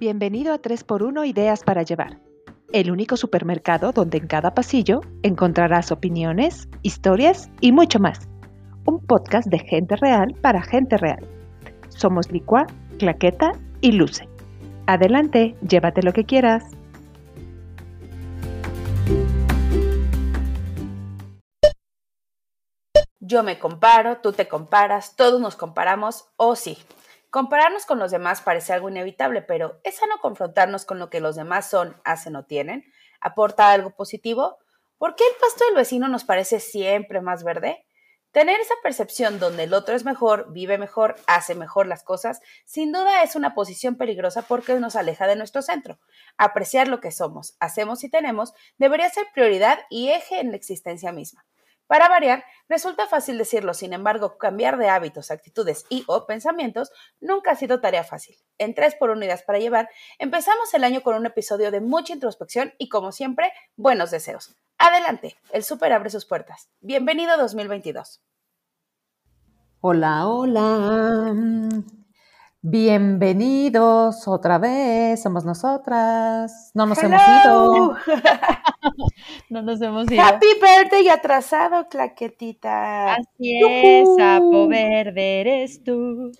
Bienvenido a 3x1 Ideas para Llevar, el único supermercado donde en cada pasillo encontrarás opiniones, historias y mucho más. Un podcast de gente real para gente real. Somos Licua, Claqueta y Luce. Adelante, llévate lo que quieras. Yo me comparo, tú te comparas, todos nos comparamos, o sí. Compararnos con los demás parece algo inevitable, pero ¿es sano confrontarnos con lo que los demás son, hacen o tienen? ¿Aporta algo positivo? ¿Por qué el pasto del vecino nos parece siempre más verde? Tener esa percepción donde el otro es mejor, vive mejor, hace mejor las cosas, sin duda es una posición peligrosa porque nos aleja de nuestro centro. Apreciar lo que somos, hacemos y tenemos debería ser prioridad y eje en la existencia misma. Para variar, resulta fácil decirlo, sin embargo, cambiar de hábitos, actitudes y o pensamientos nunca ha sido tarea fácil. En 3 por unidades para llevar, empezamos el año con un episodio de mucha introspección y, como siempre, buenos deseos. Adelante, el súper abre sus puertas. Bienvenido 2022. Hola, hola. Bienvenidos otra vez, somos nosotras. No nos hemos ido. no nos hemos ido. Happy birthday atrasado, claquetita. Así es, sapo verde eres tú.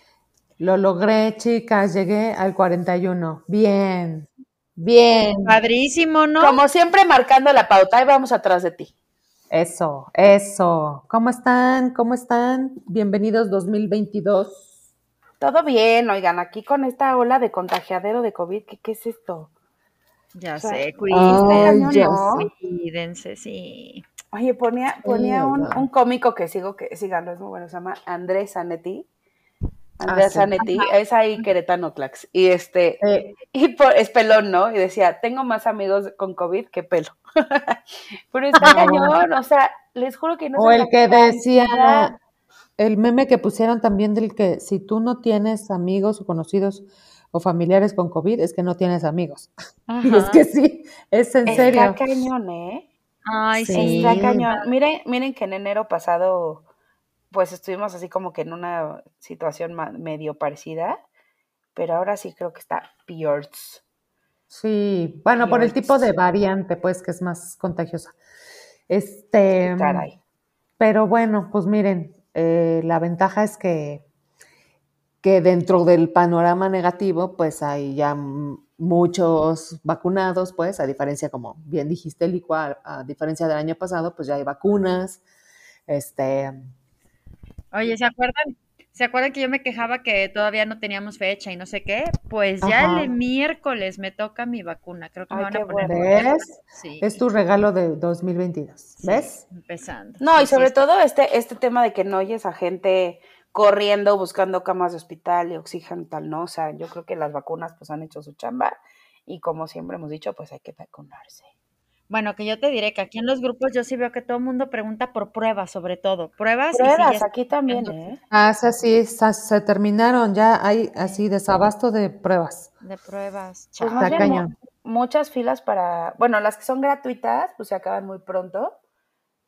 Lo logré, chicas, llegué al 41. Bien, bien. Padrísimo, ¿no? Como siempre, marcando la pauta y vamos atrás de ti. Eso, eso. ¿Cómo están? ¿Cómo están? Bienvenidos 2022. Todo bien, oigan, aquí con esta ola de contagiadero de COVID, ¿qué, qué es esto? Ya sé, cuídense, cuídense, sí. Oye, ponía, ponía un, un, cómico que sigo, que síganlo, es muy bueno, se llama Andrés Zanetti. Andrés ah, Zanetti, es ahí queretano clax. Y este, y por, es pelón, ¿no? Y decía, tengo más amigos con COVID que pelo. Pero está cañón, o sea, les juro que no O el que decía, el meme que pusieron también del que si tú no tienes amigos o conocidos o familiares con COVID, es que no tienes amigos. Y es que sí, es en serio. Está cañón, ¿eh? Ay, sí. Está cañón. Miren, miren que en enero pasado, pues estuvimos así como que en una situación medio parecida, pero ahora sí creo que está peor. Sí, bueno, por el tipo de variante, pues, que es más contagiosa. Este. Caray. Pero bueno, pues miren, eh, la ventaja es que, que dentro del panorama negativo, pues hay ya muchos vacunados, pues, a diferencia, como bien dijiste, Licua, a diferencia del año pasado, pues ya hay vacunas. Este. Oye, ¿se acuerdan? ¿Se acuerdan que yo me quejaba que todavía no teníamos fecha y no sé qué? Pues ya el miércoles me toca mi vacuna. Creo que me van a poner. ¿Ves? Es tu regalo de 2022. ¿Ves? empezando. No, y sobre todo este, este tema de que no oyes a gente corriendo, buscando camas de hospital y oxígeno tal, ¿no? O sea, yo creo que las vacunas pues han hecho su chamba y como siempre hemos dicho, pues hay que vacunarse. Bueno, que yo te diré que aquí en los grupos yo sí veo que todo el mundo pregunta por pruebas, sobre todo. Pruebas. Pruebas, aquí también, ¿eh? Ah, sí, se terminaron, ya hay así desabasto de pruebas. De pruebas. Pues muchas filas para, bueno, las que son gratuitas, pues se acaban muy pronto.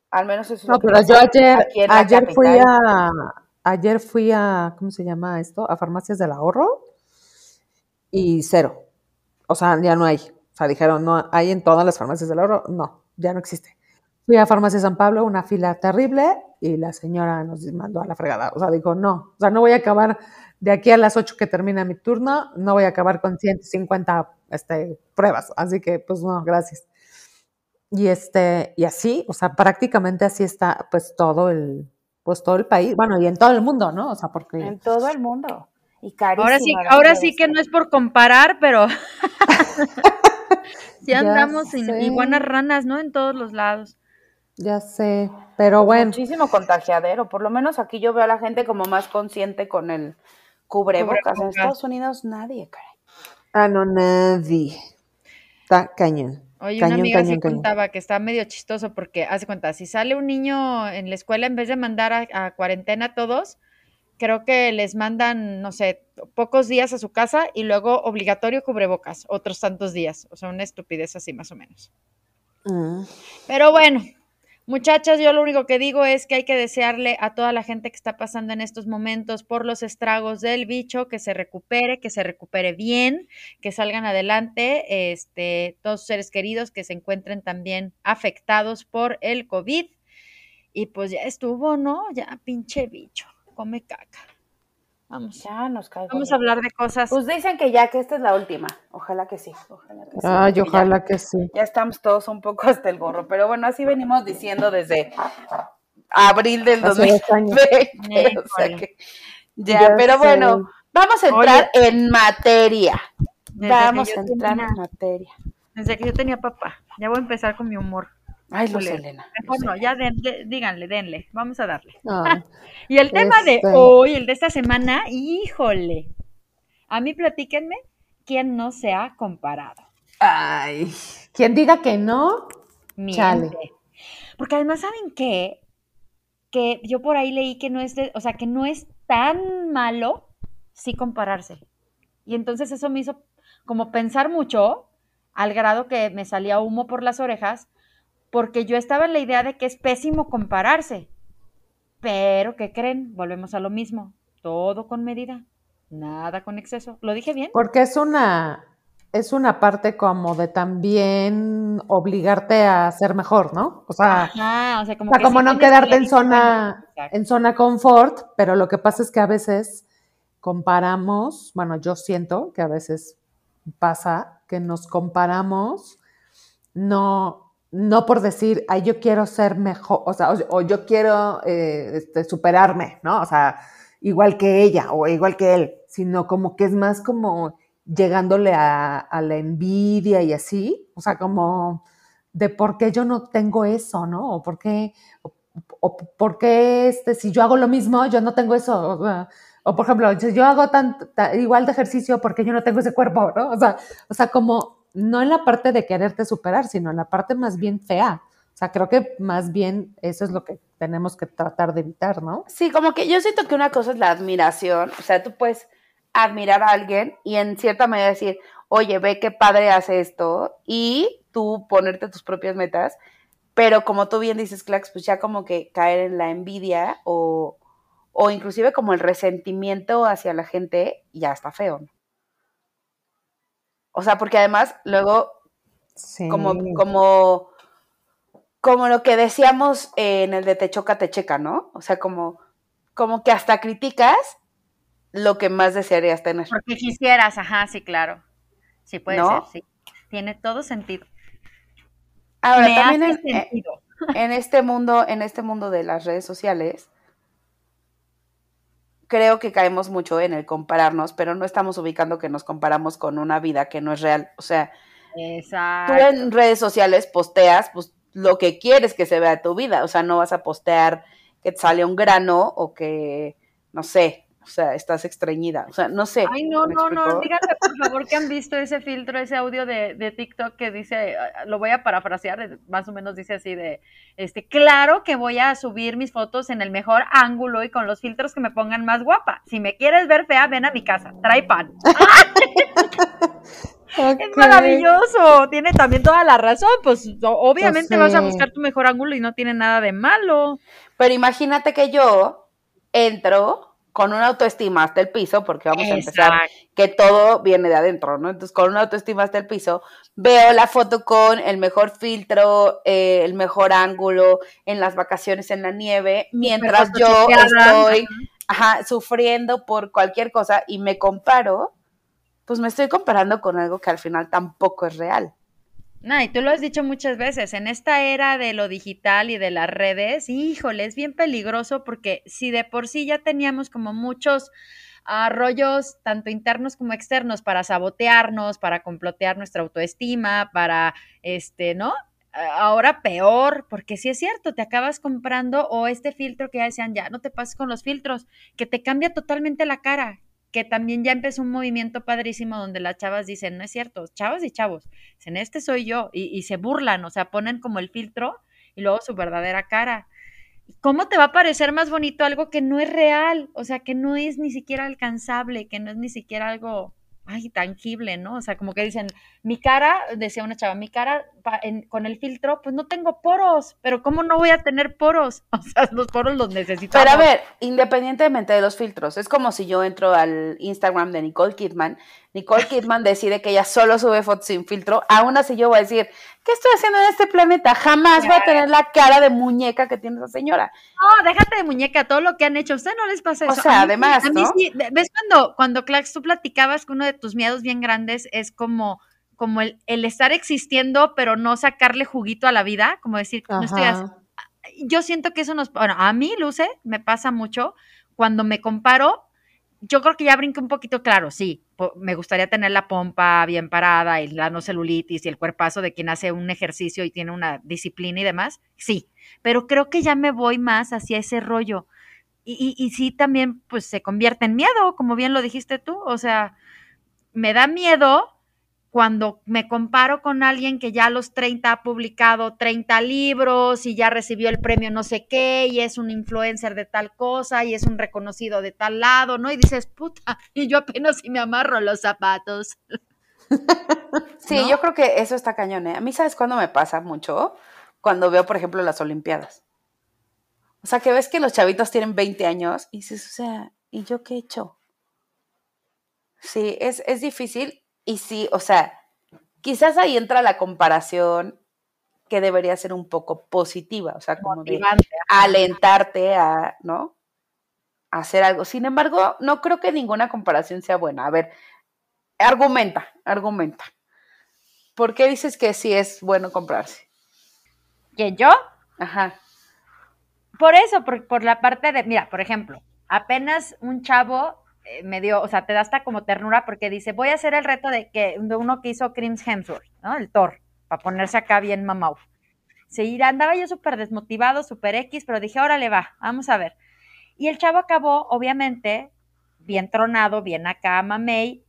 Al menos eso es No, pero yo ayer, ayer fui a, ayer fui a, ¿cómo se llama esto? A Farmacias del Ahorro y cero. O sea, ya no hay. O sea, dijeron, no, hay en todas las farmacias del oro. No, ya no existe. Fui a Farmacia San Pablo, una fila terrible, y la señora nos mandó a la fregada. O sea, dijo, no, o sea, no voy a acabar de aquí a las 8 que termina mi turno, no voy a acabar con 150 este, pruebas. Así que, pues no, gracias. Y este, y así, o sea, prácticamente así está, pues todo el, pues todo el país, bueno, y en todo el mundo, ¿no? O sea, porque. En todo el mundo. Y Ahora sí, ahora sí que no es por comparar, pero. Si andamos en iguanas ranas, ¿no? En todos los lados. Ya sé, pero bueno. Muchísimo contagiadero. Por lo menos aquí yo veo a la gente como más consciente con el cubrebocas. En Estados Unidos nadie, caray. Ah, no, nadie. Está cañón. Oye, una amiga sí contaba que está medio chistoso porque, hace cuenta, si sale un niño en la escuela, en vez de mandar a, a cuarentena a todos, creo que les mandan, no sé, pocos días a su casa y luego obligatorio cubrebocas, otros tantos días. O sea, una estupidez así más o menos. Mm. Pero bueno, Muchachas, yo lo único que digo es que hay que desearle a toda la gente que está pasando en estos momentos por los estragos del bicho que se recupere, que se recupere bien, que salgan adelante, este, todos sus seres queridos que se encuentren también afectados por el COVID. Y pues ya estuvo, ¿no? Ya pinche bicho, come caca. Vamos. Ya nos cae. Vamos a hablar de cosas. Pues dicen que ya que esta es la última. Ojalá que sí. Ojalá que sí. Ay, ojalá que sí. Ya estamos todos un poco hasta el gorro. Pero bueno, así venimos diciendo desde abril del 2020. o sea que, ya, pero bueno, vamos a entrar en materia. Vamos a entrar en materia. Desde que yo tenía papá. Ya voy a empezar con mi humor. Ay, Luz Elena. Mejor no, ya díganle, denle, vamos a darle. y el tema de este. hoy, el de esta semana, híjole. A mí platíquenme quién no se ha comparado. Ay, quien diga que no, chale. Porque además, ¿saben qué? Que yo por ahí leí que no es, o sea, que no es tan malo sí compararse. Y entonces eso me hizo como pensar mucho, al grado que me salía humo por las orejas, porque yo estaba en la idea de que es pésimo compararse. Pero, ¿qué creen? Volvemos a lo mismo. Todo con medida, nada con exceso. ¿Lo dije bien? Porque es una, es una parte como de también obligarte a ser mejor, ¿no? O sea, o sea como, como no quedarte en zona, en zona confort, pero lo que pasa es que a veces comparamos, bueno, yo siento que a veces pasa que nos comparamos no no por decir, ay, yo quiero ser mejor, o sea, o, yo quiero eh, este, superarme, ¿no? O sea, igual que ella o igual que él, sino como que es más como llegándole a, la envidia y así, o sea, como de por qué yo no tengo eso, ¿no? O por qué, o, por qué este, si yo hago lo mismo, yo no tengo eso. O, por ejemplo, si yo hago tan, igual de ejercicio, porque yo no tengo ese cuerpo, ¿no? O sea, o sea, como no en la parte de quererte superar, sino en la parte más bien fea. O sea, creo que más bien eso es lo que tenemos que tratar de evitar, ¿no? Sí, como que yo siento que una cosa es la admiración, o sea, tú puedes admirar a alguien y en cierta manera decir, oye, ve qué padre hace esto y tú ponerte tus propias metas, pero como tú bien dices, Clax, pues ya como que caer en la envidia o, o inclusive como el resentimiento hacia la gente ya está feo, ¿no? O sea, porque además luego, como, como, como lo que decíamos en el de te choca, te checa, ¿no? O sea, como, como que hasta criticas lo que más desearías tener. Porque quisieras, ajá, sí, claro. Sí, puede ser, sí. Tiene todo sentido. Ahora, también en, en, este mundo, en este mundo de las redes sociales, creo que caemos mucho en el compararnos, pero no estamos ubicando que nos comparamos con una vida que no es real. O sea, tú en redes sociales posteas pues, lo que quieres que se vea de tu vida. O sea, no vas a postear que te sale un grano o que, no sé, o sea, estás extrañida. O sea, no sé. Ay, no, no, no. Díganme, por favor, que han visto ese filtro, ese audio de, de, TikTok que dice, ah, lo voy a parafrasear, más o menos dice así de, este, claro que voy a subir mis fotos en el mejor ángulo y con los filtros que me pongan más guapa. Si me quieres ver fea, ven a mi casa, trae pan. Es maravilloso, tiene también toda la razón, pues obviamente vas a buscar tu mejor ángulo y no tiene nada de malo. Pero imagínate que yo entro con una autoestima hasta el piso, porque vamos a empezar que todo viene de adentro, ¿no? Entonces, con una autoestima hasta el piso, veo la foto con el mejor filtro, eh, el mejor ángulo, en las vacaciones en la nieve, mientras yo estoy sufriendo por cualquier cosa y me comparo, pues me estoy comparando con algo que al final tampoco es real. No, y tú lo has dicho muchas veces, en esta era de lo digital y de las redes, híjole, es bien peligroso porque si de por sí ya teníamos como muchos arroyos, tanto internos como externos, para sabotearnos, para complotear nuestra autoestima, para, este, ¿no? Ahora peor, porque si es cierto, te acabas comprando o este filtro que ya decían, ya no te pases con los filtros, que te cambia totalmente la cara, que también ya empezó un movimiento padrísimo donde las chavas dicen, no es cierto, chavas y chavos, en este soy yo, y, se burlan, o sea, ponen como el filtro y luego su verdadera cara. ¿Cómo te va a parecer más bonito algo que no es real? O sea, que no es ni siquiera alcanzable, que no es ni siquiera algo ay, tangible, ¿no? O sea, como que dicen, mi cara, decía una chava, mi cara con el filtro, pues no tengo poros, pero ¿cómo no voy a tener poros? O sea, los poros los necesito. Pero a ver, independientemente de los filtros, es como si yo entro al Instagram de Nicole Kidman, Nicole Kidman decide que ella solo sube fotos sin filtro, aún así yo voy a decir, ¿qué estoy haciendo en este planeta? Jamás voy a tener la cara de muñeca que tiene esa señora. No, déjate de muñeca, todo lo que han hecho, a usted no les pasa eso. O sea, además, ¿no? ¿ves cuando, cuando Clax, tú platicabas que uno de tus miedos bien grandes es como como el, estar existiendo, pero no sacarle juguito a la vida, como decir, no estoy Yo siento que eso nos, bueno, a mí, Luce, me pasa mucho cuando me comparo, yo creo que ya brinqué un poquito claro, sí, me gustaría tener la pompa bien parada y la no celulitis y el cuerpazo de quien hace un ejercicio y tiene una disciplina y demás, sí, pero creo que ya me voy más hacia ese rollo. Y, y, sí, también, pues se convierte en miedo, como bien lo dijiste tú, o sea, me da miedo cuando me comparo con alguien que ya a los 30 ha publicado 30 libros y ya recibió el premio no sé qué y es un influencer de tal cosa y es un reconocido de tal lado, ¿no? Y dices, puta, y yo apenas si me amarro los zapatos. Sí, yo creo que eso está cañón. ¿eh? A mí, ¿sabes cuándo me pasa mucho? Cuando veo, por ejemplo, las Olimpiadas. O sea, que ves que los chavitos tienen 20 años y dices, o sea, ¿y yo qué he hecho? Sí, es, es difícil y sí, o sea, quizás ahí entra la comparación que debería ser un poco positiva, o sea, como de alentarte a, ¿no? A hacer algo. Sin embargo, no creo que ninguna comparación sea buena. A ver, argumenta, argumenta. ¿Por qué dices que sí es bueno comprarse? ¿Que yo? Ajá. Por eso, por, por la parte de, mira, por ejemplo, apenas un chavo eh, me dio, o sea, te da hasta como ternura porque dice, voy a hacer el reto de que uno que hizo Crims Hemsworth, ¿no? El Thor, para ponerse acá bien mamau. Se andaba yo súper desmotivado, súper X, pero dije, órale va, vamos a ver. Y el chavo acabó, obviamente, bien tronado, bien acá, mamey.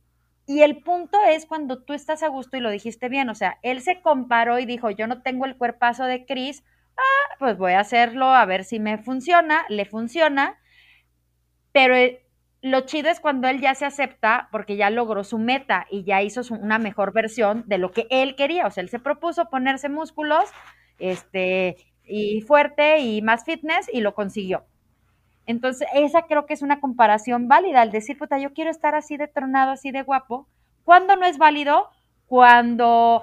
Y el punto es cuando tú estás a gusto y lo dijiste bien, o sea, él se comparó y dijo, yo no tengo el cuerpazo de Chris, ah, pues voy a hacerlo a ver si me funciona, le funciona, pero lo chido es cuando él ya se acepta porque ya logró su meta y ya hizo una mejor versión de lo que él quería. O sea, él se propuso ponerse músculos, este, y fuerte y más fitness y lo consiguió. Entonces, esa creo que es una comparación válida, al decir, puta, yo quiero estar así de tronado, así de guapo. ¿Cuándo no es válido? Cuando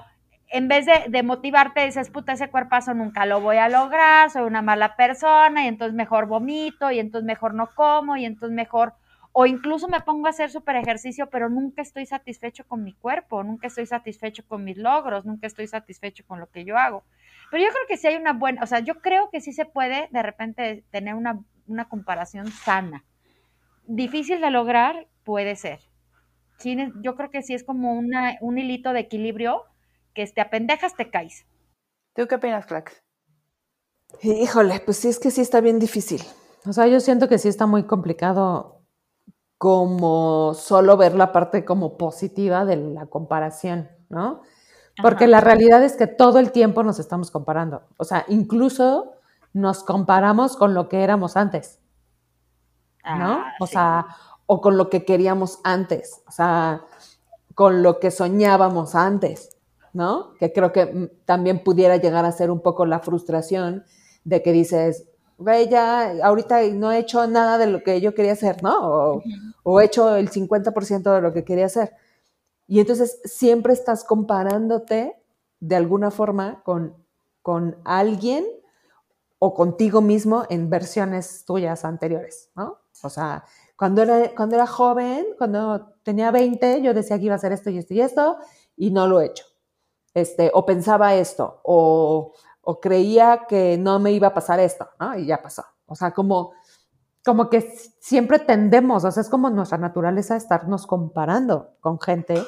en vez de, de, motivarte, dices, puta, ese cuerpazo nunca lo voy a lograr, soy una mala persona, y entonces mejor vomito, y entonces mejor no como, y entonces mejor o incluso me pongo a hacer súper ejercicio, pero nunca estoy satisfecho con mi cuerpo, nunca estoy satisfecho con mis logros, nunca estoy satisfecho con lo que yo hago. Pero yo creo que sí hay una buena, o sea, yo creo que sí se puede de repente tener una, comparación sana. Difícil de lograr, puede ser. yo creo que sí es como una, un hilito de equilibrio que te apendejas, te caes. ¿Tú qué opinas, Flax? Híjole, pues sí es que sí está bien difícil. O sea, yo siento que sí está muy complicado como solo ver la parte como positiva de la comparación, ¿no? Porque la realidad es que todo el tiempo nos estamos comparando. O sea, incluso nos comparamos con lo que éramos antes, ¿no? Ah, o sea, o con lo que queríamos antes, o sea, con lo que soñábamos antes, ¿no? Que creo que mm, también pudiera llegar a ser un poco la frustración de que dices, güey, ya ahorita no he hecho nada de lo que yo quería hacer, ¿no? O, he hecho el 50% de lo que quería hacer. Y entonces siempre estás comparándote de alguna forma con, con alguien o contigo mismo en versiones tuyas anteriores, ¿no? O sea, cuando era, cuando era joven, cuando tenía 20, yo decía que iba a hacer esto y esto y esto, y no lo he hecho. Este, o pensaba esto, o o creía que no me iba a pasar esto, ¿no? Y ya pasó. O sea, como, como que siempre tendemos, o sea, es como nuestra naturaleza estarnos comparando con gente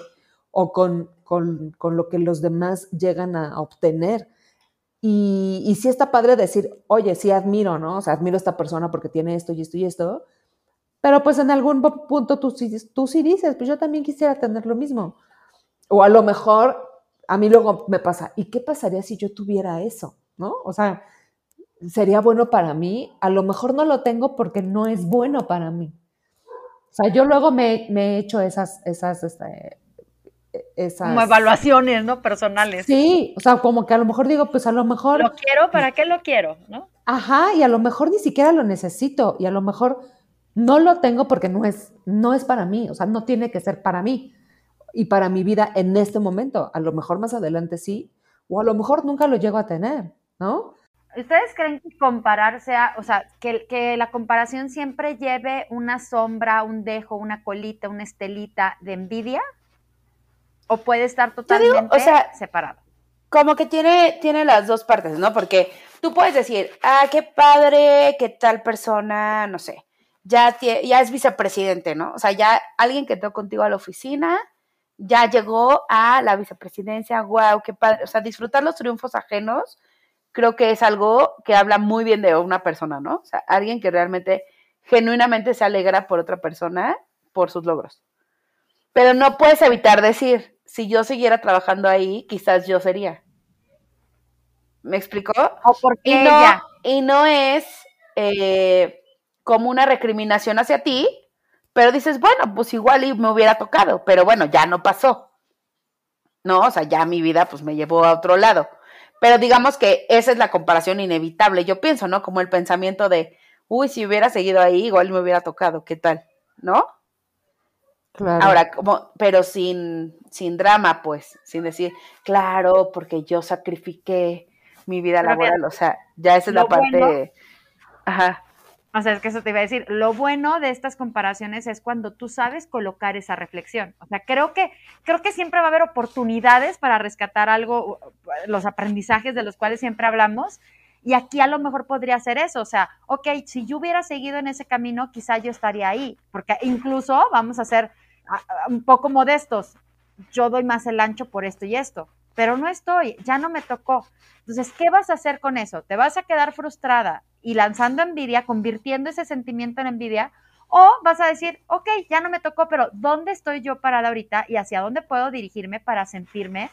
o con, con, con lo que los demás llegan a obtener. Y, y sí está padre decir, oye, sí admiro, ¿no? O sea, admiro a esta persona porque tiene esto y esto y esto. Pero pues en algún punto tú, tú sí dices, pues yo también quisiera tener lo mismo. O a lo mejor a mí luego me pasa, ¿y qué pasaría si yo tuviera eso? ¿No? O sea, sería bueno para mí, a lo mejor no lo tengo porque no es bueno para mí. sea, yo luego me, he hecho esas, esas, este, esas... Como evaluaciones, ¿no? Personales. Sí, o sea, como que a lo mejor digo, pues a lo mejor... Lo quiero, ¿para qué lo quiero? ¿No? Ajá, y a lo mejor ni siquiera lo necesito, y a lo mejor no lo tengo porque no es, no es para mí, o sea, no tiene que ser para mí y para mi vida en este momento. A lo mejor más adelante sí, o a lo mejor nunca lo llego a tener, ¿no? ¿Ustedes creen que compararse, o sea, que, que, la comparación siempre lleve una sombra, un dejo, una colita, una estelita de envidia? ¿O puede estar totalmente separado? Como que tiene, tiene las dos partes, ¿no? Porque tú puedes decir, ah, qué padre, qué tal persona, no sé, ya, ya es vicepresidente, ¿no? O sea, ya alguien que entró contigo a la oficina ya llegó a la vicepresidencia, wow, qué padre. O sea, disfrutar los triunfos ajenos creo que es algo que habla muy bien de una persona, ¿no? O sea, alguien que realmente, genuinamente se alegra por otra persona, por sus logros. Pero no puedes evitar decir, si yo siguiera trabajando ahí, quizás yo sería. ¿Me explicó? O porque y no, y no es eh, como una recriminación hacia ti, pero dices, bueno, pues igual y me hubiera tocado, pero bueno, ya no pasó. No, o sea, ya mi vida pues me llevó a otro lado. Pero digamos que esa es la comparación inevitable, yo pienso, ¿no? Como el pensamiento de, uy, si hubiera seguido ahí, igual me hubiera tocado, ¿qué tal? ¿No? Claro. Ahora, como, pero sin, sin drama, pues, sin decir, claro, porque yo sacrifiqué mi vida laboral, o sea, ya esa es la parte, ajá. O sea, es que eso te iba a decir. Lo bueno de estas comparaciones es cuando tú sabes colocar esa reflexión. O sea, creo que, creo que siempre va a haber oportunidades para rescatar algo, los aprendizajes de los cuales siempre hablamos. Y aquí a lo mejor podría ser eso. O sea, ok, si yo hubiera seguido en ese camino, quizá yo estaría ahí. Porque incluso vamos a ser un poco modestos. Yo doy más el ancho por esto y esto pero no estoy, ya no me tocó. Entonces, ¿qué vas a hacer con eso? ¿Te vas a quedar frustrada y lanzando envidia, convirtiendo ese sentimiento en envidia? ¿O vas a decir, ok, ya no me tocó, pero ¿dónde estoy yo parada ahorita y hacia dónde puedo dirigirme para sentirme,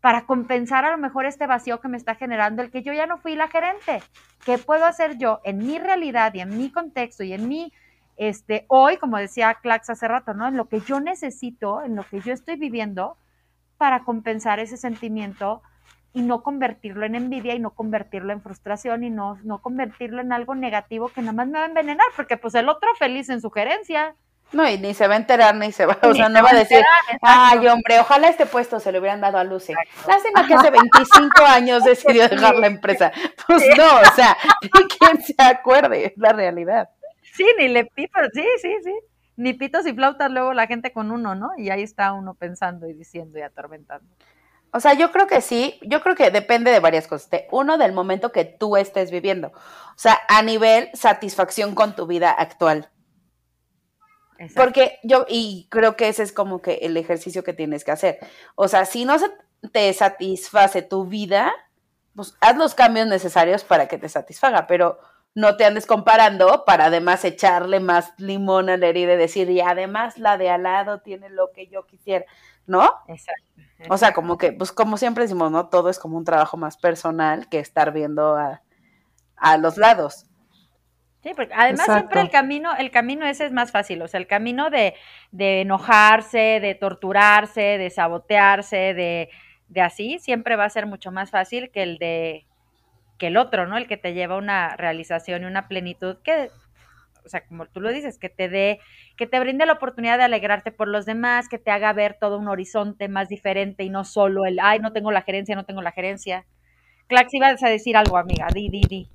para compensar a lo mejor este vacío que me está generando el que yo ya no fui la gerente? ¿Qué puedo hacer yo en mi realidad y en mi contexto y en mi, este, hoy, como decía Clax hace rato, ¿no? En lo que yo necesito, en lo que yo estoy viviendo, para compensar ese sentimiento y no convertirlo en envidia y no convertirlo en frustración y no, no convertirlo en algo negativo que nada más me va a envenenar, porque pues el otro feliz en sugerencia. No, y ni se va a enterar, ni se va, o sea, no va a decir, ay, hombre, ojalá este puesto se le hubieran dado a Luce. Lástima que hace 25 años decidió dejar la empresa. Pues no, o sea, quién se acuerde, es la realidad. Sí, ni le pipo, sí, sí, sí ni pitos y flautas luego la gente con uno, ¿no? Y ahí está uno pensando y diciendo y atormentando. O sea, yo creo que sí, yo creo que depende de varias cosas. uno, del momento que tú estés viviendo. O sea, a nivel satisfacción con tu vida actual. Porque yo, y creo que ese es como que el ejercicio que tienes que hacer. O sea, si no te satisface tu vida, pues haz los cambios necesarios para que te satisfaga, pero no te andes comparando para además echarle más limón a la herida y decir, y además la de al lado tiene lo que yo quisiera, ¿no? Exacto. O sea, como que, pues como siempre decimos, ¿no? Todo es como un trabajo más personal que estar viendo a, los lados. Sí, porque además siempre el camino, el camino ese es más fácil, o sea, el camino de, de enojarse, de torturarse, de sabotearse, de, de así, siempre va a ser mucho más fácil que el de que el otro, ¿no? El que te lleva a una realización y una plenitud que, o sea, como tú lo dices, que te dé, que te brinde la oportunidad de alegrarte por los demás, que te haga ver todo un horizonte más diferente y no solo el, ay, no tengo la gerencia, no tengo la gerencia. Clax, ibas a decir algo, amiga, di, di, di.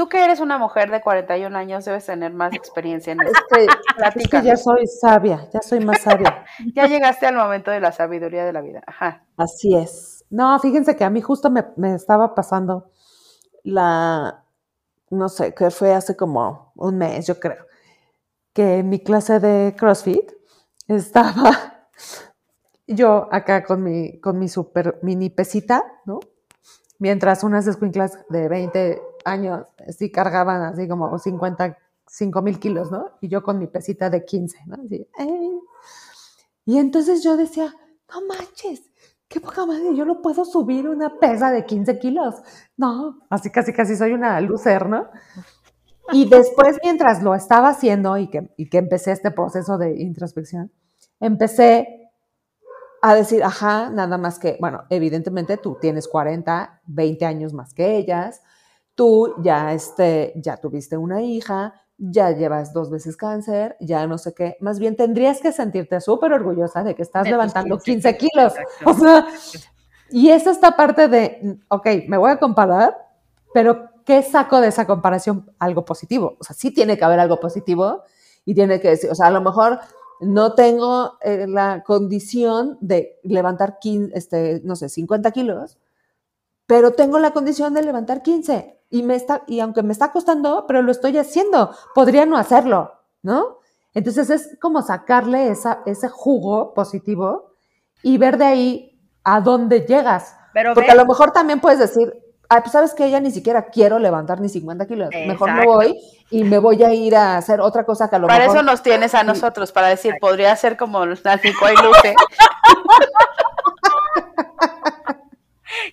Tú que eres una mujer de 41 años debes tener más experiencia en esto. Es que, ya soy sabia, ya soy más sabia. ya llegaste al momento de la sabiduría de la vida. Ajá. Así es. No, fíjense que a mí justo me, estaba pasando la, no sé, que fue hace como un mes, yo creo, que mi clase de CrossFit estaba yo acá con mi, con mi super mini pesita, ¿no? Mientras unas escuinclas de 20 años sí cargaban así como 55 mil kilos, ¿no? Y yo con mi pesita de 15, ¿no? Y entonces yo decía, no manches, qué poca madre, yo no puedo subir una pesa de 15 kilos. No, así casi casi soy una lucer, ¿no? Y después, mientras lo estaba haciendo y que, y que empecé este proceso de introspección, empecé a decir, ajá, nada más que, bueno, evidentemente tú tienes 40, 20 años más que ellas, tú ya, este, ya tuviste una hija, ya llevas dos veces cáncer, ya no sé qué. Más bien tendrías que sentirte súper orgullosa de que estás levantando 15 kilos. O sea, y es esta parte de, ok, me voy a comparar, pero ¿qué saco de esa comparación? Algo positivo. O sea, sí tiene que haber algo positivo y tiene que decir, o sea, a lo mejor no tengo eh, la condición de levantar, 15, este, no sé, 50 kilos, pero tengo la condición de levantar 15 y me está y aunque me está costando, pero lo estoy haciendo, podría no hacerlo, ¿no? Entonces es como sacarle esa, ese jugo positivo y ver de ahí a dónde llegas. Porque a lo mejor también puedes decir, pues sabes que ella ni siquiera quiero levantar ni 50 kilos, mejor me voy y me voy a ir a hacer otra cosa que a lo mejor... Para eso nos tienes a nosotros, para decir, podría ser como la y Luce.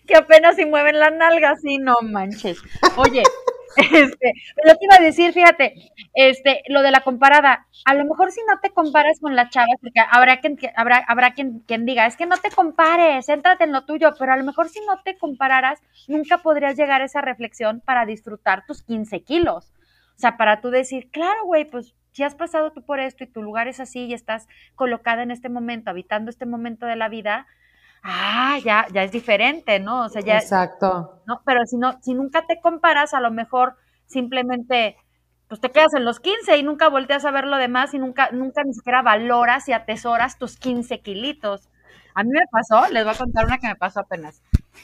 Que apenas si mueven la nalga, sí, no manches. Oye, este, lo que iba a decir, fíjate, este, lo de la comparada, a lo mejor si no te comparas con la chava, porque habrá quien, habrá, habrá quien, quien diga, es que no te compares, céntrate en lo tuyo, pero a lo mejor si no te compararas, nunca podrías llegar a esa reflexión para disfrutar tus 15 kilos. O sea, para tú decir, claro, güey, pues si has pasado tú por esto y tu lugar es así y estás colocada en este momento, habitando este momento de la vida, ah, ya, ya es diferente, ¿no? O sea, ya. Exacto. ¿no? Pero si no, si nunca te comparas, a lo mejor simplemente pues te quedas en los 15 y nunca volteas a ver lo demás y nunca, nunca ni siquiera valoras y atesoras tus 15 kilitos. A mí me pasó, les voy a contar una que me pasó apenas.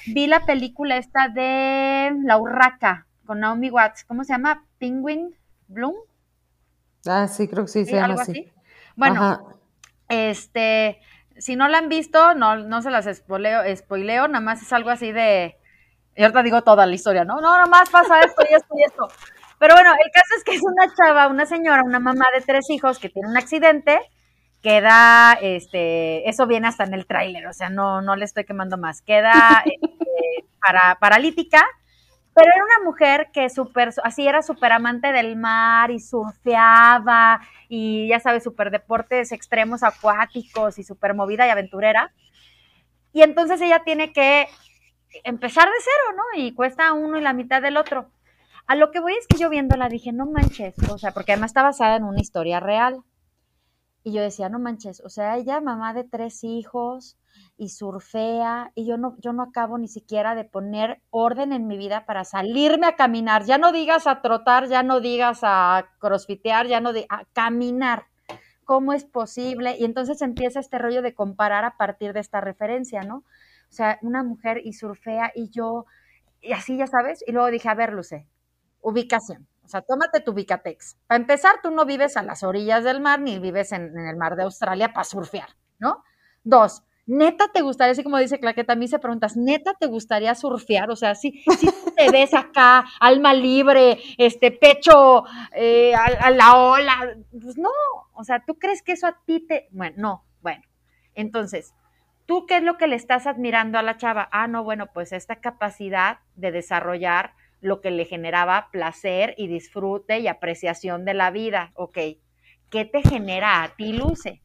Vi la película esta de La Urraca con Naomi Watts. ¿Cómo se llama? Penguin Bloom. Ah, sí, creo que sí, se llama así. Bueno, este, si no la han visto, no, no se las spoileo, spoileo, nada más es algo así de. Y ahorita digo toda la historia, ¿no? No, nada más pasa esto y esto y esto. Pero bueno, el caso es que es una chava, una señora, una mamá de tres hijos que tiene un accidente, queda, este, eso viene hasta en el tráiler, o sea, no, no le estoy quemando más, queda este, para, paralítica, pero era una mujer que super, así era súper amante del mar y surfeaba y ya sabes, súper deportes extremos acuáticos y súper movida y aventurera. Y entonces ella tiene que empezar de cero, ¿no? Y cuesta uno y la mitad del otro. A lo que voy es que yo viéndola dije, no manches, o sea, porque además está basada en una historia real. Y yo decía, no manches, o sea, ella mamá de tres hijos, y surfea y yo no, yo no acabo ni siquiera de poner orden en mi vida para salirme a caminar. Ya no digas a trotar, ya no digas a crossfitear, ya no de a caminar. ¿Cómo es posible? Y entonces empieza este rollo de comparar a partir de esta referencia, ¿no? O sea, una mujer y surfea y yo, y así ya sabes, y luego dije, a ver, Luce, ubicación. O sea, tómate tu Vicatex. Para empezar, tú no vives a las orillas del mar ni vives en, en el mar de Australia para surfear, ¿no? Dos, neta te gustaría, así como dice Claqueta, a mí se preguntas, neta te gustaría surfear, o sea, si, si te ves acá, alma libre, este pecho eh, a, la ola, pues no, o sea, ¿tú crees que eso a ti te, bueno, no, bueno, entonces, ¿tú qué es lo que le estás admirando a la chava? Ah, no, bueno, pues esta capacidad de desarrollar lo que le generaba placer y disfrute y apreciación de la vida, ok, ¿qué te genera a ti, Luce?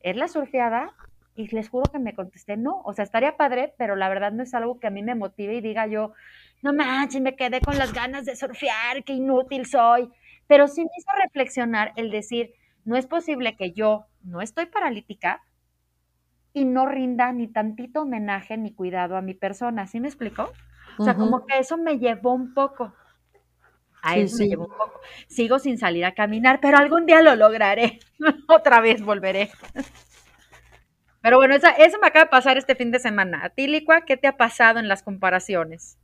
¿Es la surfeada? Y les juro que me contesté, no, o sea, estaría padre, pero la verdad no es algo que a mí me motive y diga yo, no manches, me quedé con las ganas de surfear, qué inútil soy. Pero sí me hizo reflexionar el decir, no es posible que yo no estoy paralítica y no rinda ni tantito homenaje ni cuidado a mi persona. ¿Sí me explico? O sea, como que eso me llevó un poco. A eso me llevó un poco. Sigo sin salir a caminar, pero algún día lo lograré. Otra vez volveré. Pero bueno, eso, me acaba de pasar este fin de semana. A ti, Licua, ¿qué te ha pasado en las comparaciones?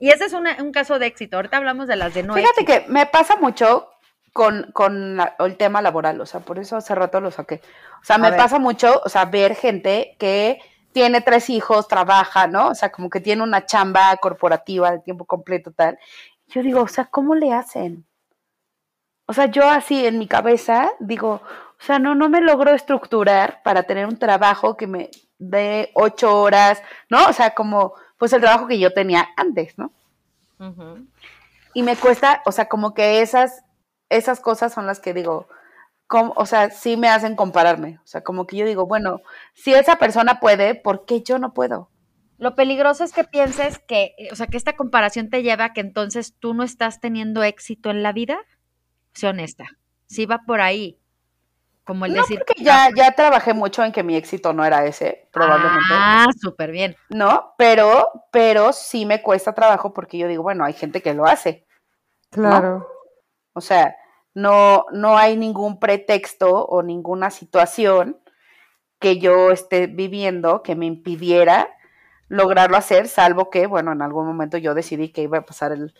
Y ese es un caso de éxito. Ahorita hablamos de las de no Fíjate que me pasa mucho con, el tema laboral, o sea, por eso hace rato lo saqué. O sea, me pasa mucho, o sea, ver gente que tiene tres hijos, trabaja, ¿no? O sea, como que tiene una chamba corporativa de tiempo completo, tal. Yo digo, o sea, ¿cómo le hacen? O sea, yo así en mi cabeza digo, o sea, no, no me logro estructurar para tener un trabajo que me dé ocho horas, ¿no? O sea, como pues el trabajo que yo tenía antes, ¿no? Y me cuesta, o sea, como que esas, esas cosas son las que digo, como, o sea, sí me hacen compararme. O sea, como que yo digo, bueno, si esa persona puede, ¿por qué yo no puedo? Lo peligroso es que pienses que, o sea, que esta comparación te lleva a que entonces tú no estás teniendo éxito en la vida. Sé honesta. Sí va por ahí. Como el no, decir. Porque ya, ya trabajé mucho en que mi éxito no era ese, probablemente. Ah, súper bien. No, pero, pero sí me cuesta trabajo porque yo digo, bueno, hay gente que lo hace. Claro. O sea, no, no hay ningún pretexto o ninguna situación que yo esté viviendo que me impidiera lograrlo hacer, salvo que, bueno, en algún momento yo decidí que iba a pasar el,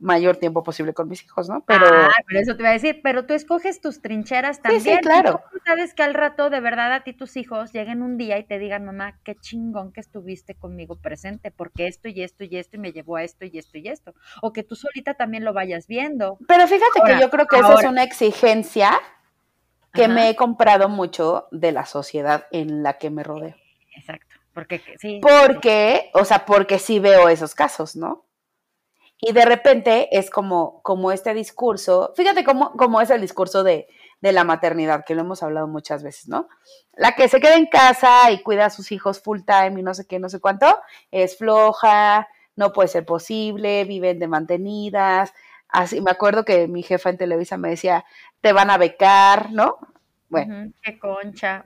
mayor tiempo posible con mis hijos, ¿no? Pero, ah, pero eso te iba a decir, pero tú escoges tus trincheras también. Sí, sí, claro. Tú sabes que al rato, de verdad, a ti tus hijos lleguen un día y te digan, mamá, qué chingón que estuviste conmigo presente, porque esto y esto y esto y me llevó a esto y esto y esto. O que tú solita también lo vayas viendo. Pero fíjate que yo creo que esa es una exigencia que me he comprado mucho de la sociedad en la que me rodeo. Exacto. Porque sí. Porque, o sea, porque sí veo esos casos, ¿no? Y de repente es como, como este discurso, fíjate cómo, cómo es el discurso de, de, la maternidad, que lo hemos hablado muchas veces, ¿no? La que se queda en casa y cuida a sus hijos full time y no sé qué, no sé cuánto, es floja, no puede ser posible, viven de mantenidas. Así, me acuerdo que mi jefa en Televisa me decía, te van a becar, ¿no? Bueno. qué concha.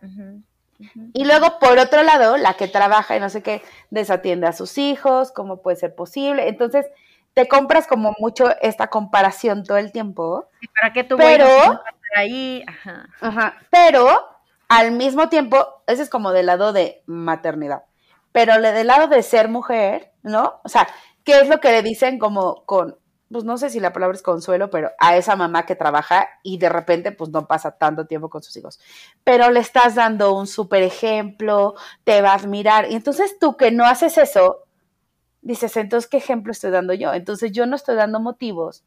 Y luego, por otro lado, la que trabaja y no sé qué, desatiende a sus hijos, ¿cómo puede ser posible? Entonces, te compras como mucho esta comparación todo el tiempo. para qué tú pero, ahí? Ajá. Pero al mismo tiempo, ese es como del lado de maternidad. Pero del lado de ser mujer, ¿no? O sea, ¿qué es lo que le dicen como con, pues no sé si la palabra es consuelo, pero a esa mamá que trabaja y de repente pues no pasa tanto tiempo con sus hijos. Pero le estás dando un súper ejemplo, te va a admirar. Y entonces tú que no haces eso, dices, entonces, ¿qué ejemplo estoy dando yo? Entonces, yo no estoy dando motivos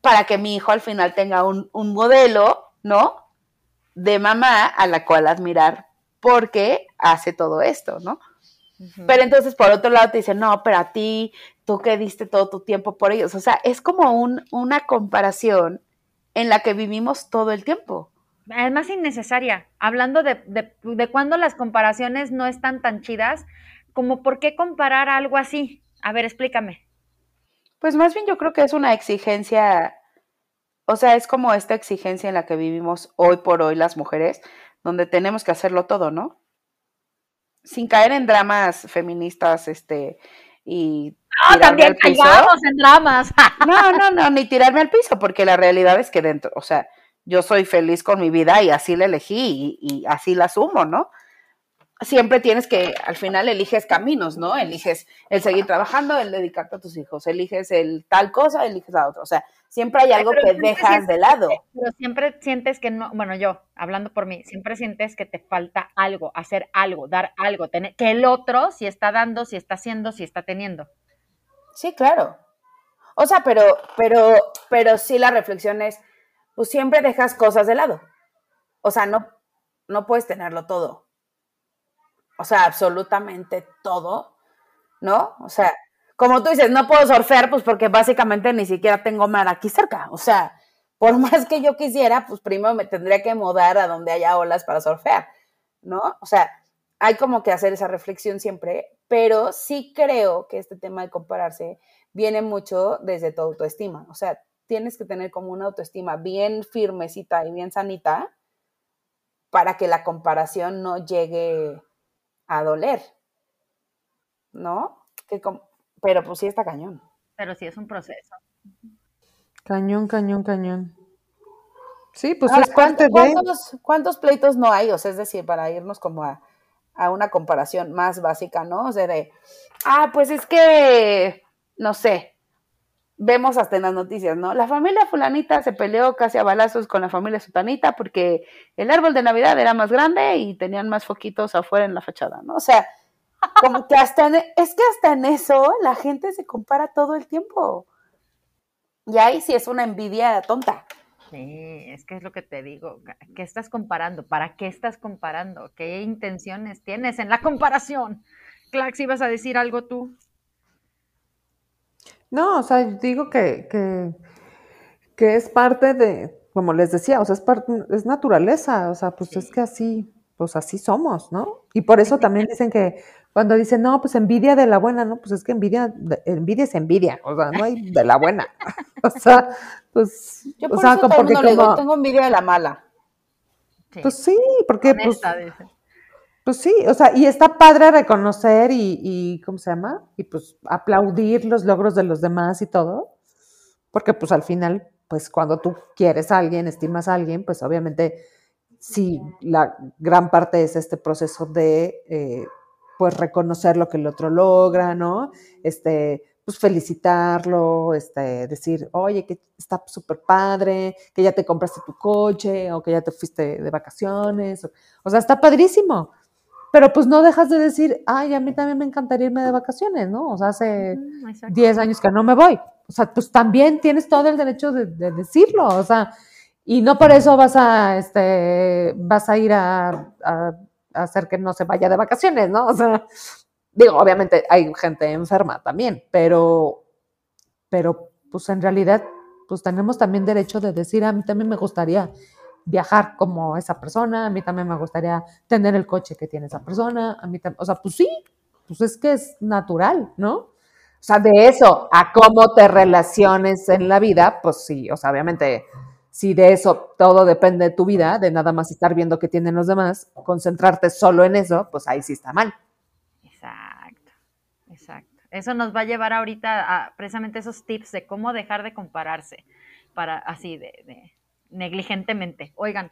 para que mi hijo al final tenga un, modelo, ¿no? De mamá a la cual admirar porque hace todo esto, ¿no? Pero entonces, por otro lado, te dicen, no, pero a ti, tú que diste todo tu tiempo por ellos. O sea, es como un, una comparación en la que vivimos todo el tiempo. Es más innecesaria. Hablando de, de, de cuando las comparaciones no están tan chidas, como por qué comparar algo así. A ver, explícame. Pues más bien yo creo que es una exigencia, o sea, es como esta exigencia en la que vivimos hoy por hoy las mujeres, donde tenemos que hacerlo todo, ¿no? Sin caer en dramas feministas, este, y no, también caigamos en dramas. no, no, no, ni tirarme al piso, porque la realidad es que dentro, o sea, yo soy feliz con mi vida y así la elegí y, y así la asumo, ¿no? Siempre tienes que, al final eliges caminos, ¿no? Eliges el seguir trabajando, el dedicarte a tus hijos, eliges el tal cosa, eliges a otro. O sea, siempre hay algo que dejas de lado. Pero siempre sientes que no, bueno, yo, hablando por mí, siempre sientes que te falta algo, hacer algo, dar algo, tener, que el otro si está dando, si está haciendo, si está teniendo. Sí, claro. O sea, pero, pero, pero sí la reflexión es, pues siempre dejas cosas de lado. O sea, no, no puedes tenerlo todo o sea, absolutamente todo, ¿no? O sea, como tú dices, no puedo surfear, pues porque básicamente ni siquiera tengo mar aquí cerca. O sea, por más que yo quisiera, pues primero me tendría que mudar a donde haya olas para surfear, ¿no? O sea, hay como que hacer esa reflexión siempre, pero sí creo que este tema de compararse viene mucho desde tu autoestima. O sea, tienes que tener como una autoestima bien firmecita y bien sanita para que la comparación no llegue a doler, ¿no? Que pero pues sí está cañón. Pero sí es un proceso. Cañón, cañón, cañón. Sí, pues es parte ¿cuántos, ¿Cuántos pleitos no hay? O sea, es decir, para irnos como a, a una comparación más básica, ¿no? O sea, de, ah, pues es que, no sé, vemos hasta en las noticias, ¿no? La familia fulanita se peleó casi a balazos con la familia sutanita porque el árbol de Navidad era más grande y tenían más foquitos afuera en la fachada, ¿no? O sea, como que hasta en, es que hasta en eso la gente se compara todo el tiempo. Y ahí sí es una envidia tonta. Sí, es que es lo que te digo. ¿Qué estás comparando? ¿Para qué estás comparando? ¿Qué intenciones tienes en la comparación? Clax, ¿ibas a decir algo tú? No, o sea, digo que, que, que es parte de, como les decía, o sea, es, parte, es naturaleza, o sea, pues es que así, pues así somos, ¿no? Y por eso también dicen que cuando dicen, no, pues envidia de la buena, ¿no? Pues es que envidia, envidia es envidia, o sea, no hay de la buena. o sea, pues, Yo por o sea, eso porque como, digo, tengo envidia de la mala. Pues sí, porque pues, pues sí, o sea, y está padre reconocer y, y, ¿cómo se llama? Y pues aplaudir los logros de los demás y todo, porque pues al final pues cuando tú quieres a alguien, estimas a alguien, pues obviamente sí, la gran parte es este proceso de, eh, pues, reconocer lo que el otro logra, ¿no? Este, pues, felicitarlo, este, decir, oye, que está súper padre, que ya te compraste tu coche, o que ya te fuiste de vacaciones, o, sea, está padrísimo. Pero pues no dejas de decir, ay, a mí también me encantaría irme de vacaciones, ¿no? O sea, hace 10 años que no me voy o sea, pues también tienes todo el derecho de, decirlo, o sea, y no por eso vas a, este, vas a ir a, hacer que no se vaya de vacaciones, ¿no? O sea, digo, obviamente hay gente enferma también, pero, pero, pues en realidad, pues tenemos también derecho de decir, a mí también me gustaría viajar como esa persona, a mí también me gustaría tener el coche que tiene esa persona, a mí o sea, pues sí, pues es que es natural, ¿no? O sea, de eso a cómo te relaciones en la vida, pues sí, o sea, obviamente, si de eso todo depende de tu vida, de nada más estar viendo qué tienen los demás, concentrarte solo en eso, pues ahí sí está mal. Exacto, exacto. Eso nos va a llevar ahorita a precisamente esos tips de cómo dejar de compararse, para así de negligentemente. Oigan,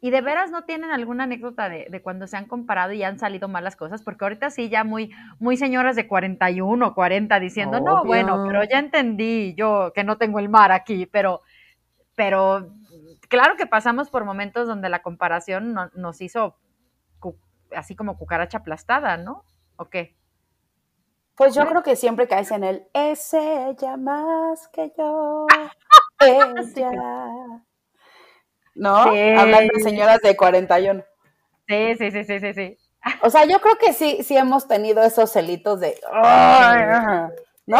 ¿Y de veras no tienen alguna anécdota de, cuando se han comparado y han salido malas cosas? Porque ahorita sí, ya muy, muy señoras de 41, 40 diciendo, no, bueno, pero ya entendí yo que no tengo el mar aquí, pero, pero claro que pasamos por momentos donde la comparación nos hizo así como cucaracha aplastada, ¿no? ¿O qué? Pues yo creo que siempre caes en el es ella más que yo. Ella. ¿no? Hablando de señoras de 41. Sí, sí, sí, sí, sí, sí. O sea, yo creo que sí, sí hemos tenido esos celitos de, ¿no?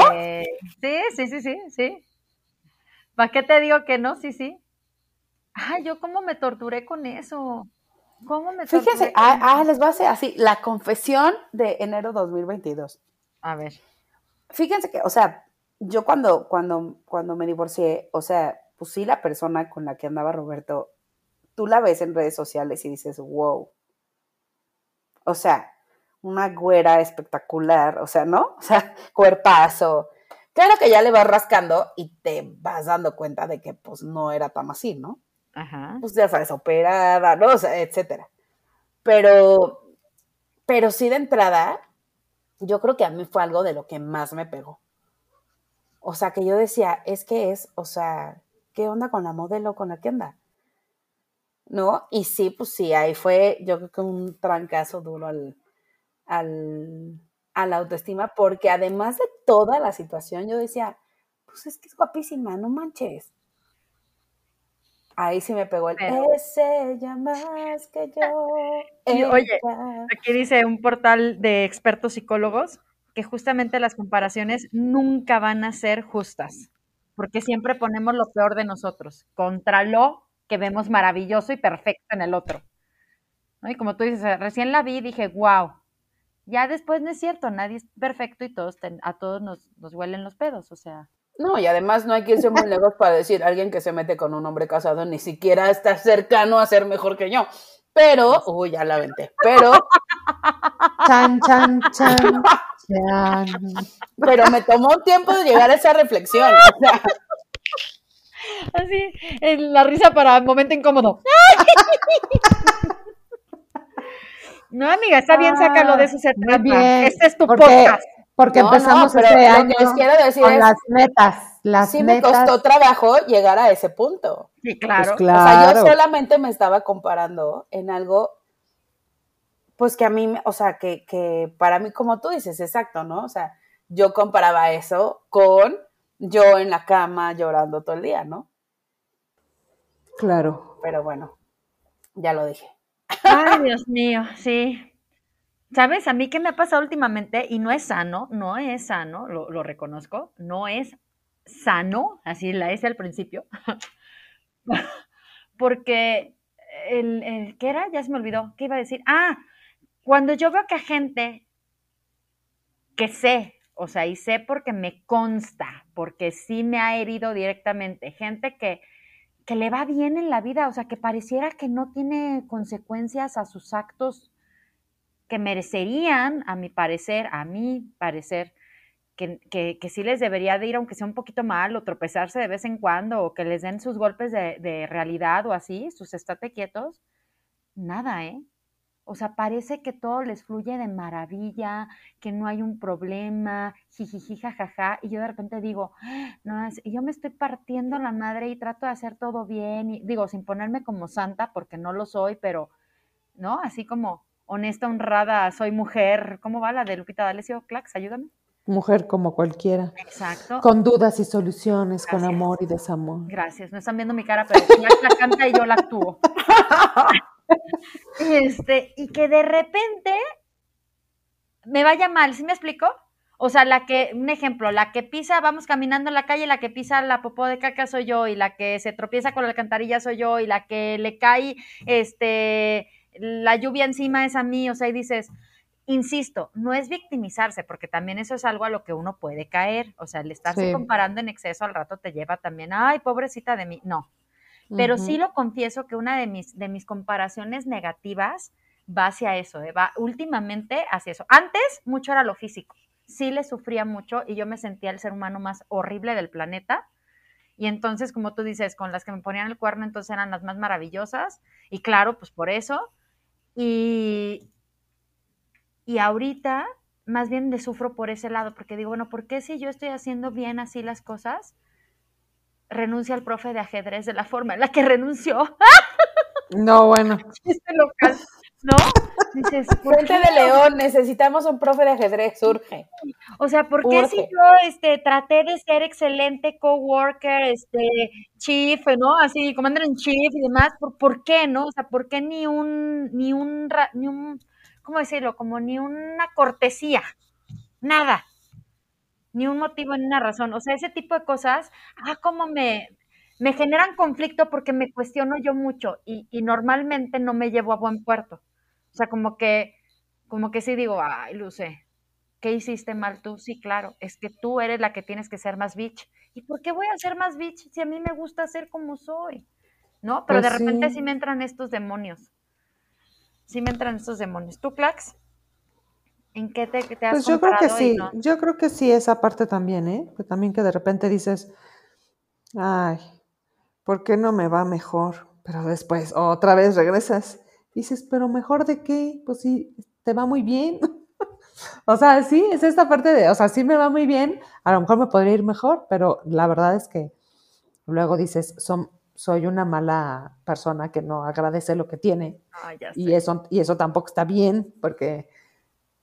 sí, sí, sí, sí, sí. ¿Para qué te digo que no? Sí, sí. Ay, yo cómo me torturé con eso. ¿Cómo me torturé? Fíjense, ah, ah, les voy a hacer así, la confesión de enero 2022. A ver. Fíjense que, o sea, yo cuando, cuando, cuando me divorcié, o sea, pues sí, la persona con la que andaba Roberto, tú la ves en redes sociales y dices, wow. O sea, una güera espectacular, o sea, ¿no? O sea, cuerpazo. Claro que ya le vas rascando y te vas dando cuenta de que pues no era tan así, ¿no? Ajá. Pues ya sabes, operada, ¿no? O sea, etcétera. Pero, pero sí de entrada, yo creo que a mí fue algo de lo que más me pegó. O sea, que yo decía, es que es, o sea, ¿qué onda con la modelo con la que anda? ¿No? Y sí, pues sí, ahí fue, yo creo que un trancazo duro al, al, a la autoestima, porque además de toda la situación, yo decía, pues es que es guapísima, no manches. Ahí sí me pegó el es ella más que yo. Oye, aquí dice un portal de expertos psicólogos que justamente las comparaciones nunca van a ser justas porque siempre ponemos lo peor de nosotros contra lo que vemos maravilloso y perfecto en el otro. Y como tú dices, recién la vi y dije, wow. Ya después no es cierto, nadie es perfecto y todos a todos nos, nos huelen los pedos, o sea. No, y además no hay quien ser muy lejos para decir, alguien que se mete con un hombre casado ni siquiera está cercano a ser mejor que yo. Pero, uy, ya la venté, pero... Chan, chan, chan. Pero me tomó un tiempo de llegar a esa reflexión. Así, en la risa para momento incómodo. No, amiga, está bien, sácalo de eso se Este es tu podcast. Porque empezamos este año con las metas. Las sí me costó trabajo llegar a ese punto. Sí, claro. Pues, o sea, yo solamente me estaba comparando en algo pues que a mí, o sea, que, que para mí, como tú dices, exacto, ¿no? O sea, yo comparaba eso con yo en la cama llorando todo el día, ¿no? Claro. Pero bueno, ya lo dije. Ay, Dios mío, sí. ¿Sabes? A mí qué me ha pasado últimamente y no es sano, no es sano, lo, lo reconozco, no es sano, así la es al principio, porque el, ¿qué era? Ya se me olvidó, ¿qué iba a decir? Ah, cuando yo veo que gente que sé, o sea, y sé porque me consta, porque sí me ha herido directamente, gente que, que le va bien en la vida, o sea, que pareciera que no tiene consecuencias a sus actos que merecerían, a mi parecer, a mi parecer, que, que, sí les debería de ir, aunque sea un poquito mal, o tropezarse de vez en cuando, o que les den sus golpes de, de realidad o así, sus estate quietos, nada, ¿eh? O sea, parece que todo les fluye de maravilla, que no hay un problema, jijiji, jajaja, y yo de repente digo, no, es, yo me estoy partiendo la madre y trato de hacer todo bien, y digo, sin ponerme como santa, porque no lo soy, pero, ¿no? Así como honesta, honrada, soy mujer, ¿cómo va la de Lupita D'Alessio? Clax, ayúdame. Mujer como cualquiera. Exacto. Con dudas y soluciones, con amor y desamor. Gracias. No están viendo mi cara, pero la canta y yo la actúo. este, y que de repente me vaya mal, ¿sí me explico? O sea, la que, un ejemplo, la que pisa, vamos caminando en la calle, la que pisa la popó de caca soy yo, y la que se tropieza con la alcantarilla soy yo, y la que le cae, este, la lluvia encima es a mí, o sea, y dices, Insisto, no es victimizarse, porque también eso es algo a lo que uno puede caer. O sea, el estarse comparando en exceso al rato te lleva también, ay, pobrecita de mí. No. Pero sí lo confieso que una de mis, de mis comparaciones negativas va hacia eso, ¿eh? va últimamente hacia eso. Antes mucho era lo físico. Sí le sufría mucho y yo me sentía el ser humano más horrible del planeta. Y entonces, como tú dices, con las que me ponían el cuerno, entonces eran las más maravillosas. Y claro, pues por eso. Y, y ahorita más bien le sufro por ese lado, porque digo, bueno, ¿por qué si yo estoy haciendo bien así las cosas, renuncia al profe de ajedrez de la forma en la que renunció? No, bueno. Este local, ¿no? Dices, Fuente de León, necesitamos un profe de ajedrez, surge. O sea, ¿por qué si yo este, traté de ser excelente coworker, este, chief, ¿no? Así, commander en chief y demás, ¿por, ¿por qué, no? O sea, ¿por qué ni un, ni un, ni un ¿cómo decirlo? Como ni una cortesía, nada, ni un motivo, ni una razón. O sea, ese tipo de cosas, ah, como me, me generan conflicto porque me cuestiono yo mucho y, y, normalmente no me llevo a buen puerto. O sea, como que, como que sí digo, ay, Luce, ¿qué hiciste mal tú? Sí, claro, es que tú eres la que tienes que ser más bitch. ¿Y por qué voy a ser más bitch si a mí me gusta ser como soy? ¿No? Pero de pues repente sí me entran estos demonios sí me entran estos demonios. ¿Tú, Clax? ¿En qué te, te has Pues yo creo que sí, yo creo que sí, esa parte también, ¿eh? Que también que de repente dices, ay, ¿por qué no me va mejor? Pero después otra vez regresas. Dices, ¿pero mejor de qué? Pues sí, te va muy bien. o sea, sí, es esta parte de, o sea, sí me va muy bien, a lo mejor me podría ir mejor, pero la verdad es que luego dices, son, soy una mala persona que no agradece lo que tiene. Ah, y, eso, y eso tampoco está bien, porque,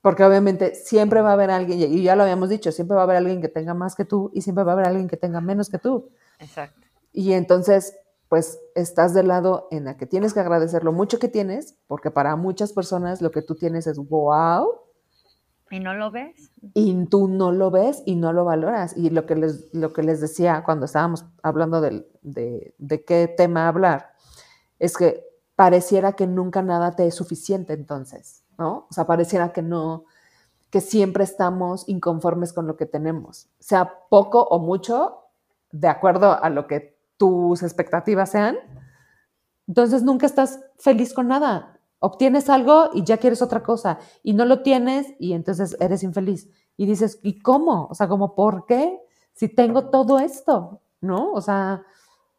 porque obviamente siempre va a haber alguien, y ya lo habíamos dicho, siempre va a haber alguien que tenga más que tú y siempre va a haber alguien que tenga menos que tú. Exacto. Y entonces, pues estás del lado en la que tienes que agradecer lo mucho que tienes, porque para muchas personas lo que tú tienes es wow, ¿Y no lo ves? Y tú no lo ves y no lo valoras. Y lo que les, lo que les decía cuando estábamos hablando de, de, qué tema hablar, es que pareciera que nunca nada te es suficiente entonces, ¿no? O sea, pareciera que no, que siempre estamos inconformes con lo que tenemos, sea poco o mucho, de acuerdo a lo que tus expectativas sean. Entonces nunca estás feliz con nada obtienes algo y ya quieres otra cosa y no lo tienes y entonces eres infeliz. Y dices, ¿y cómo? O sea, como, ¿por qué? Si tengo todo esto, ¿no? O sea,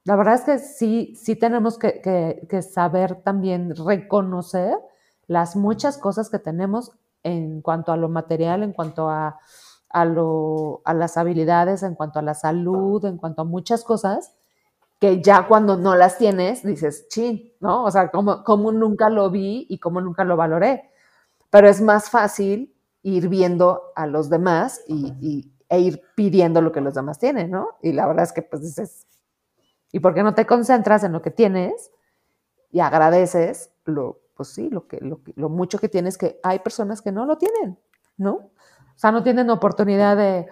la verdad es que sí, sí tenemos que, saber también reconocer las muchas cosas que tenemos en cuanto a lo material, en cuanto a, a, lo, a las habilidades, en cuanto a la salud, en cuanto a muchas cosas que ya cuando no las tienes dices, chin, ¿no? O sea, como, como nunca lo vi y como nunca lo valoré. Pero es más fácil ir viendo a los demás y, e ir pidiendo lo que los demás tienen, ¿no? Y la verdad es que pues dices, ¿y por qué no te concentras en lo que tienes y agradeces lo, pues sí, lo, que, lo, lo mucho que tienes que hay personas que no lo tienen, ¿no? O sea, no tienen oportunidad de,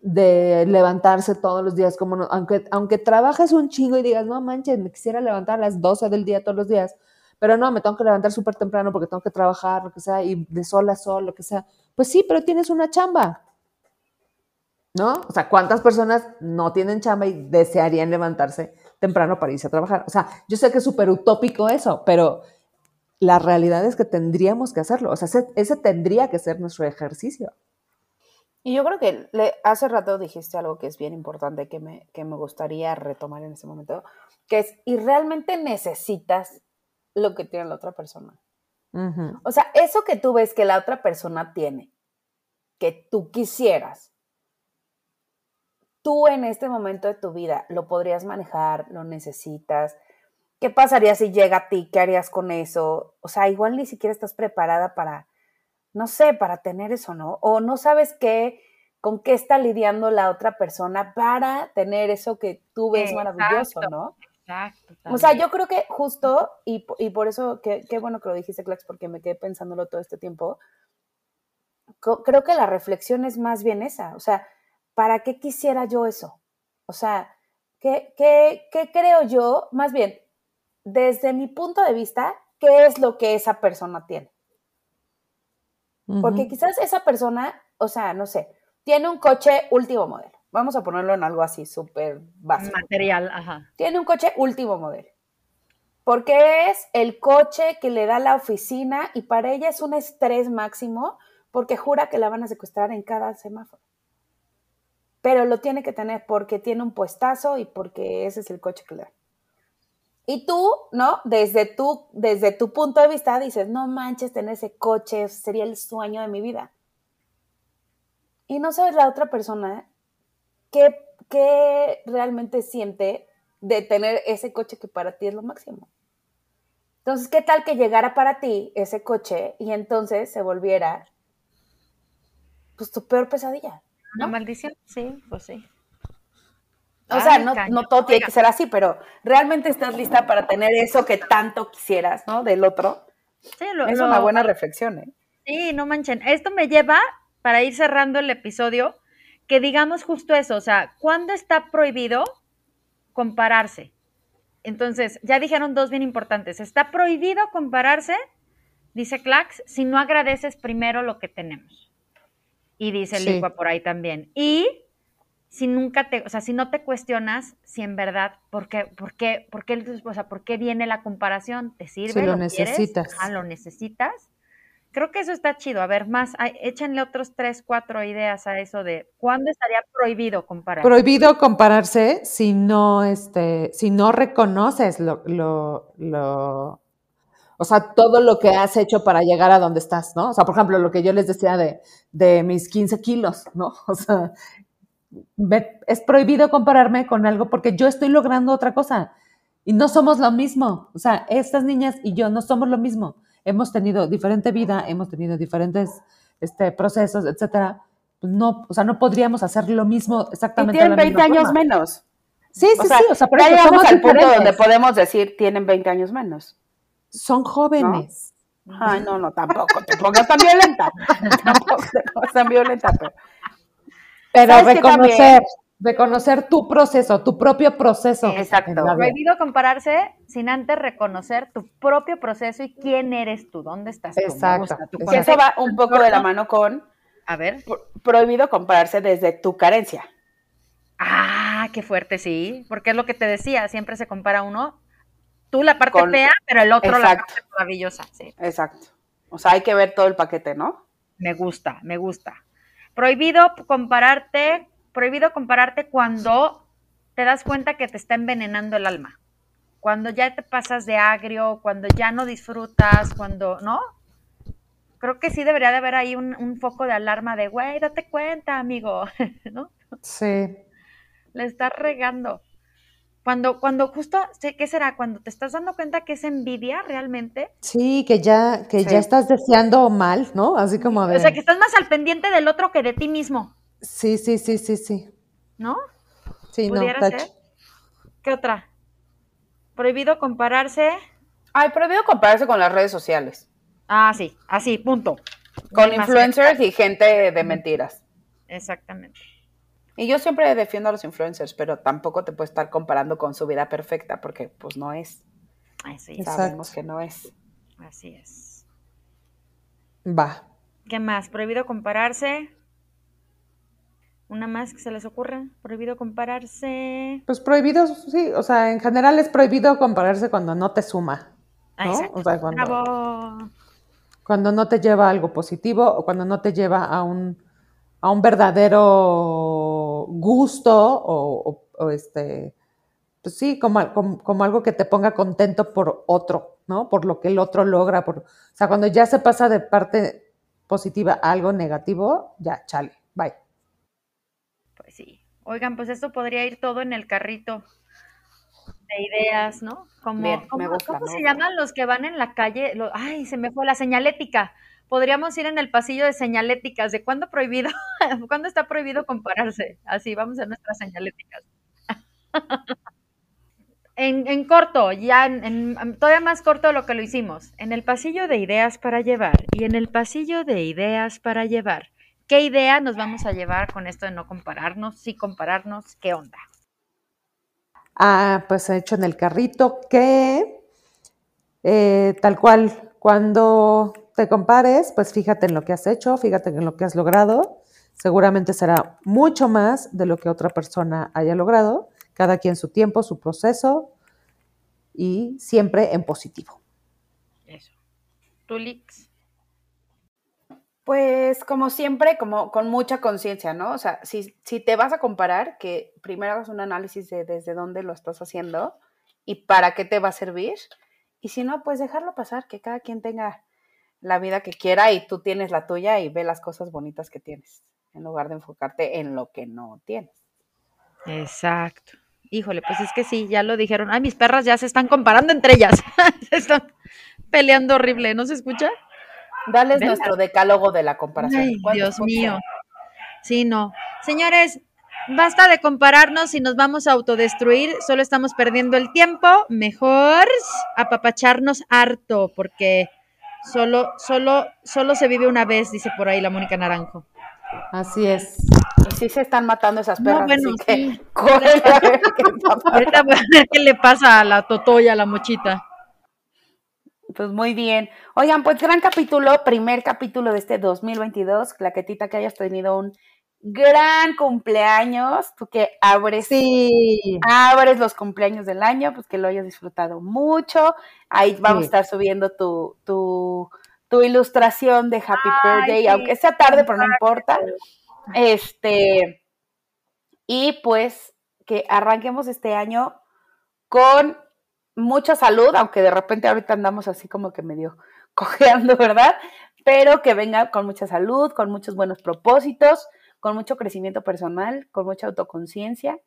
de levantarse todos los días, como aunque, aunque trabajes un chingo y digas, no manches, me quisiera levantar a las 12 del día todos los días, pero no, me tengo que levantar súper temprano porque tengo que trabajar, lo que sea, y de sol a sol, lo que sea. Pues sí, pero tienes una chamba, ¿no? O sea, ¿cuántas personas no tienen chamba y desearían levantarse temprano para irse a trabajar? O sea, yo sé que es súper utópico eso, pero la realidad es que tendríamos que hacerlo. O sea, ese, tendría que ser nuestro ejercicio. Y yo creo que le, hace rato dijiste algo que es bien importante que me, que me gustaría retomar en este momento, que es, ¿y realmente necesitas lo que tiene la otra persona? O sea, eso que tú ves que la otra persona tiene, que tú quisieras, tú en este momento de tu vida lo podrías manejar, lo necesitas. ¿Qué pasaría si llega a ti? ¿Qué harías con eso? O sea, igual ni siquiera estás preparada para, no sé, para tener eso, ¿no? O no sabes qué, con qué está lidiando la otra persona para tener eso que tú ves maravilloso, ¿no? Exacto. O sea, yo creo que justo, y, por eso, qué, qué bueno que lo dijiste, Clax, porque me quedé pensándolo todo este tiempo, creo que la reflexión es más bien esa, o sea, ¿para qué quisiera yo eso? O sea, ¿qué, qué, qué creo yo? Más bien, desde mi punto de vista, ¿qué es lo que esa persona tiene? Porque quizás esa persona, o sea, no sé, tiene un coche último modelo. Vamos a ponerlo en algo así súper básico. Material, ajá. Tiene un coche último modelo. Porque es el coche que le da la oficina y para ella es un estrés máximo porque jura que la van a secuestrar en cada semáforo pero lo tiene que tener porque tiene un puestazo y porque ese es el coche que le da. Y tú, ¿no? Desde tu, desde tu punto de vista dices, no manches, tener ese coche sería el sueño de mi vida. Y no sabes la otra persona qué, qué realmente siente de tener ese coche que para ti es lo máximo. Entonces, ¿qué tal que llegara para ti ese coche y entonces se volviera pues tu peor pesadilla? ¿Una maldición? Sí, pues sí. O sea, no, no, todo tiene que ser así, pero realmente estás lista para tener eso que tanto quisieras, ¿no? Del otro. Sí, lo, es una buena reflexión, ¿eh? Sí, no manchen. Esto me lleva, para ir cerrando el episodio, que digamos justo eso, o sea, ¿cuándo está prohibido compararse? Entonces, ya dijeron dos bien importantes. Está prohibido compararse, dice Clax, si no agradeces primero lo que tenemos. Y dice el por ahí también. Y si nunca te, o sea, si no te cuestionas si en verdad, ¿por qué, por qué, por qué, o sea, por qué viene la comparación? ¿Te sirve? Si lo, necesitas. Ah, lo necesitas. Creo que eso está chido. A ver, más, échenle otros tres, cuatro ideas a eso de cuándo estaría prohibido comparar. Prohibido compararse si no, este, si no reconoces lo, lo, lo o sea, todo lo que has hecho para llegar a donde estás, ¿no? O sea, por ejemplo, lo que yo les decía de, de mis 15 kilos, ¿no? O sea, es prohibido compararme con algo porque yo estoy logrando otra cosa y no somos lo mismo. O sea, estas niñas y yo no somos lo mismo. Hemos tenido diferente vida, hemos tenido diferentes este, procesos, etcétera. Pues no, o sea, no podríamos hacer lo mismo exactamente. Y tienen 20 años menos. Sí, sí, sí. O sea, pero ya llegamos al punto donde podemos decir tienen 20 años menos son jóvenes. Ay, no, no, tampoco te pongas tan violenta. tampoco te pongas tan violenta, pero. Reconocer, reconocer tu proceso, tu propio proceso. Exacto. Prohibido compararse sin antes reconocer tu propio proceso y quién eres tú, dónde estás tú. Exacto. Y eso va un poco de la mano con. A ver. Prohibido compararse desde tu carencia. Ah, qué fuerte, sí. Porque es lo que te decía, siempre se compara uno Tú la parte fea, pero el otro la parte maravillosa. Sí. Exacto. O sea, hay que ver todo el paquete, ¿no? Me gusta, me gusta. Prohibido compararte, prohibido compararte cuando te das cuenta que te está envenenando el alma. Cuando ya te pasas de agrio, cuando ya no disfrutas, cuando, ¿no? Creo que sí debería de haber ahí un, un foco de alarma de, güey, date cuenta, amigo, ¿no? Sí. Le estás regando. Cuando, cuando justo, ¿qué será? Cuando te estás dando cuenta que es envidia realmente. Sí, que ya, que ya estás deseando mal, ¿no? Así como de... O sea, que estás más al pendiente del otro que de ti mismo. Sí, sí, sí, sí, sí. ¿No? Sí, no, ser? ¿Qué otra? Prohibido compararse. Ay, prohibido compararse con las redes sociales. Ah, sí, así, punto. Con influencers y gente de mentiras. Exactamente. Y yo siempre defiendo a los influencers, pero tampoco te puedes estar comparando con su vida perfecta, porque pues no es. Así Sabemos que no es. Así es. Va. ¿Qué más? Prohibido compararse. ¿Una más que se les ocurra? ¿Prohibido compararse? Pues prohibido, sí, o sea, en general es prohibido compararse cuando no te suma. ¿no? O sea, cuando, cuando no te lleva a algo positivo o cuando no te lleva a un, a un verdadero gusto o, este, pues sí, como, como, algo que te ponga contento por otro, ¿no? Por lo que el otro logra. Por, o sea, cuando ya se pasa de parte positiva a algo negativo, ya, chale, bye. Pues sí. Oigan, pues esto podría ir todo en el carrito de ideas, ¿no? Como, ¿Cómo se llaman los que van en la calle? ay, se me fue la señalética. Podríamos ir en el pasillo de señaléticas, de cuándo prohibido, cuándo está prohibido compararse. Así, vamos a nuestras señaléticas. en, corto, ya en, todavía más corto de lo que lo hicimos. En el pasillo de ideas para llevar y en el pasillo de ideas para llevar. ¿Qué idea nos vamos a llevar con esto de no compararnos? Sí compararnos, ¿qué onda? Ah, pues he hecho en el carrito que eh, tal cual, cuando te compares, pues fíjate en lo que has hecho, fíjate en lo que has logrado. Seguramente será mucho más de lo que otra persona haya logrado, cada quien su tiempo, su proceso y siempre en positivo. Eso. Tulix. Pues como siempre, como con mucha conciencia, ¿no? O sea, si, si te vas a comparar, que primero hagas un análisis de desde dónde lo estás haciendo y para qué te va a servir. Y si no, pues dejarlo pasar, que cada quien tenga la vida que quiera y tú tienes la tuya y ve las cosas bonitas que tienes, en lugar de enfocarte en lo que no tienes. Exacto. Híjole, pues es que sí, ya lo dijeron. Ay, mis perras ya se están comparando entre ellas. se están peleando horrible, ¿no se escucha? Dales nuestro decálogo de la comparación. Ay, Dios mío. Sí, no. Señores, basta de compararnos y nos vamos a autodestruir, solo estamos perdiendo el tiempo. Mejor apapacharnos harto, porque solo, solo, solo se vive una vez, dice por ahí la Mónica Naranjo. Así es. Y sí se están matando esas perras. No, bueno, sí. Ahorita voy a ver qué le pasa a la Totoya, a la mochita. Pues muy bien. Oigan, pues gran capítulo, primer capítulo de este 2022. Claquetita, que hayas tenido un gran cumpleaños. Tú que abres, sí. abres los cumpleaños del año, pues que lo hayas disfrutado mucho. Ahí vamos a estar subiendo tu, tu, tu ilustración de Happy Birthday, aunque sea tarde, pero no importa. Este, y pues que arranquemos este año con mucha salud, aunque de repente ahorita andamos así como que medio cojeando, ¿verdad? Pero que venga con mucha salud, con muchos buenos propósitos, con mucho crecimiento personal, con mucha autoconciencia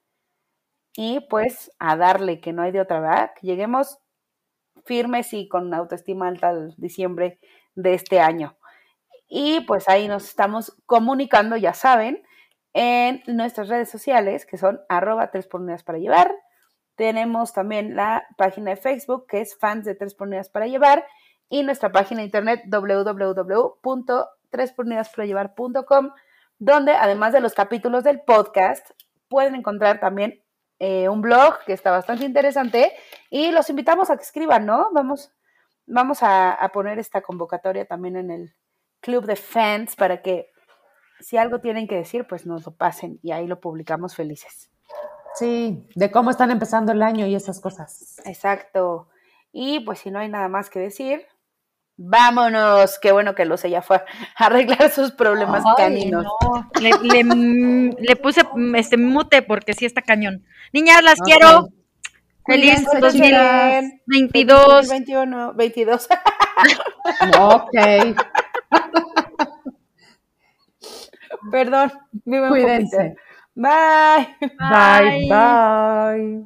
y pues a darle que no hay de otra, ¿verdad? Que lleguemos firmes y con autoestima alta al diciembre de este año. Y pues ahí nos estamos comunicando, ya saben, en nuestras redes sociales, que son arroba tres por para llevar, tenemos también la página de Facebook que es fans de Tres por para Llevar y nuestra página de internet www.tresporunidasparallevar.com donde además de los capítulos del podcast pueden encontrar también eh, un blog que está bastante interesante y los invitamos a que escriban, ¿no? Vamos, vamos a, a poner esta convocatoria también en el club de fans para que si algo tienen que decir, pues nos lo pasen y ahí lo publicamos felices. Sí, de cómo están empezando el año y esas cosas. Exacto. Y pues si no hay nada más que decir, vámonos. Qué bueno que Luce ya fue a arreglar sus problemas caninos. Le, puse este mute porque sí está cañón. Niñas, las quiero. Feliz 2022. 2021, 22. ok. Perdón, Cuídense. Bye. Bye, bye.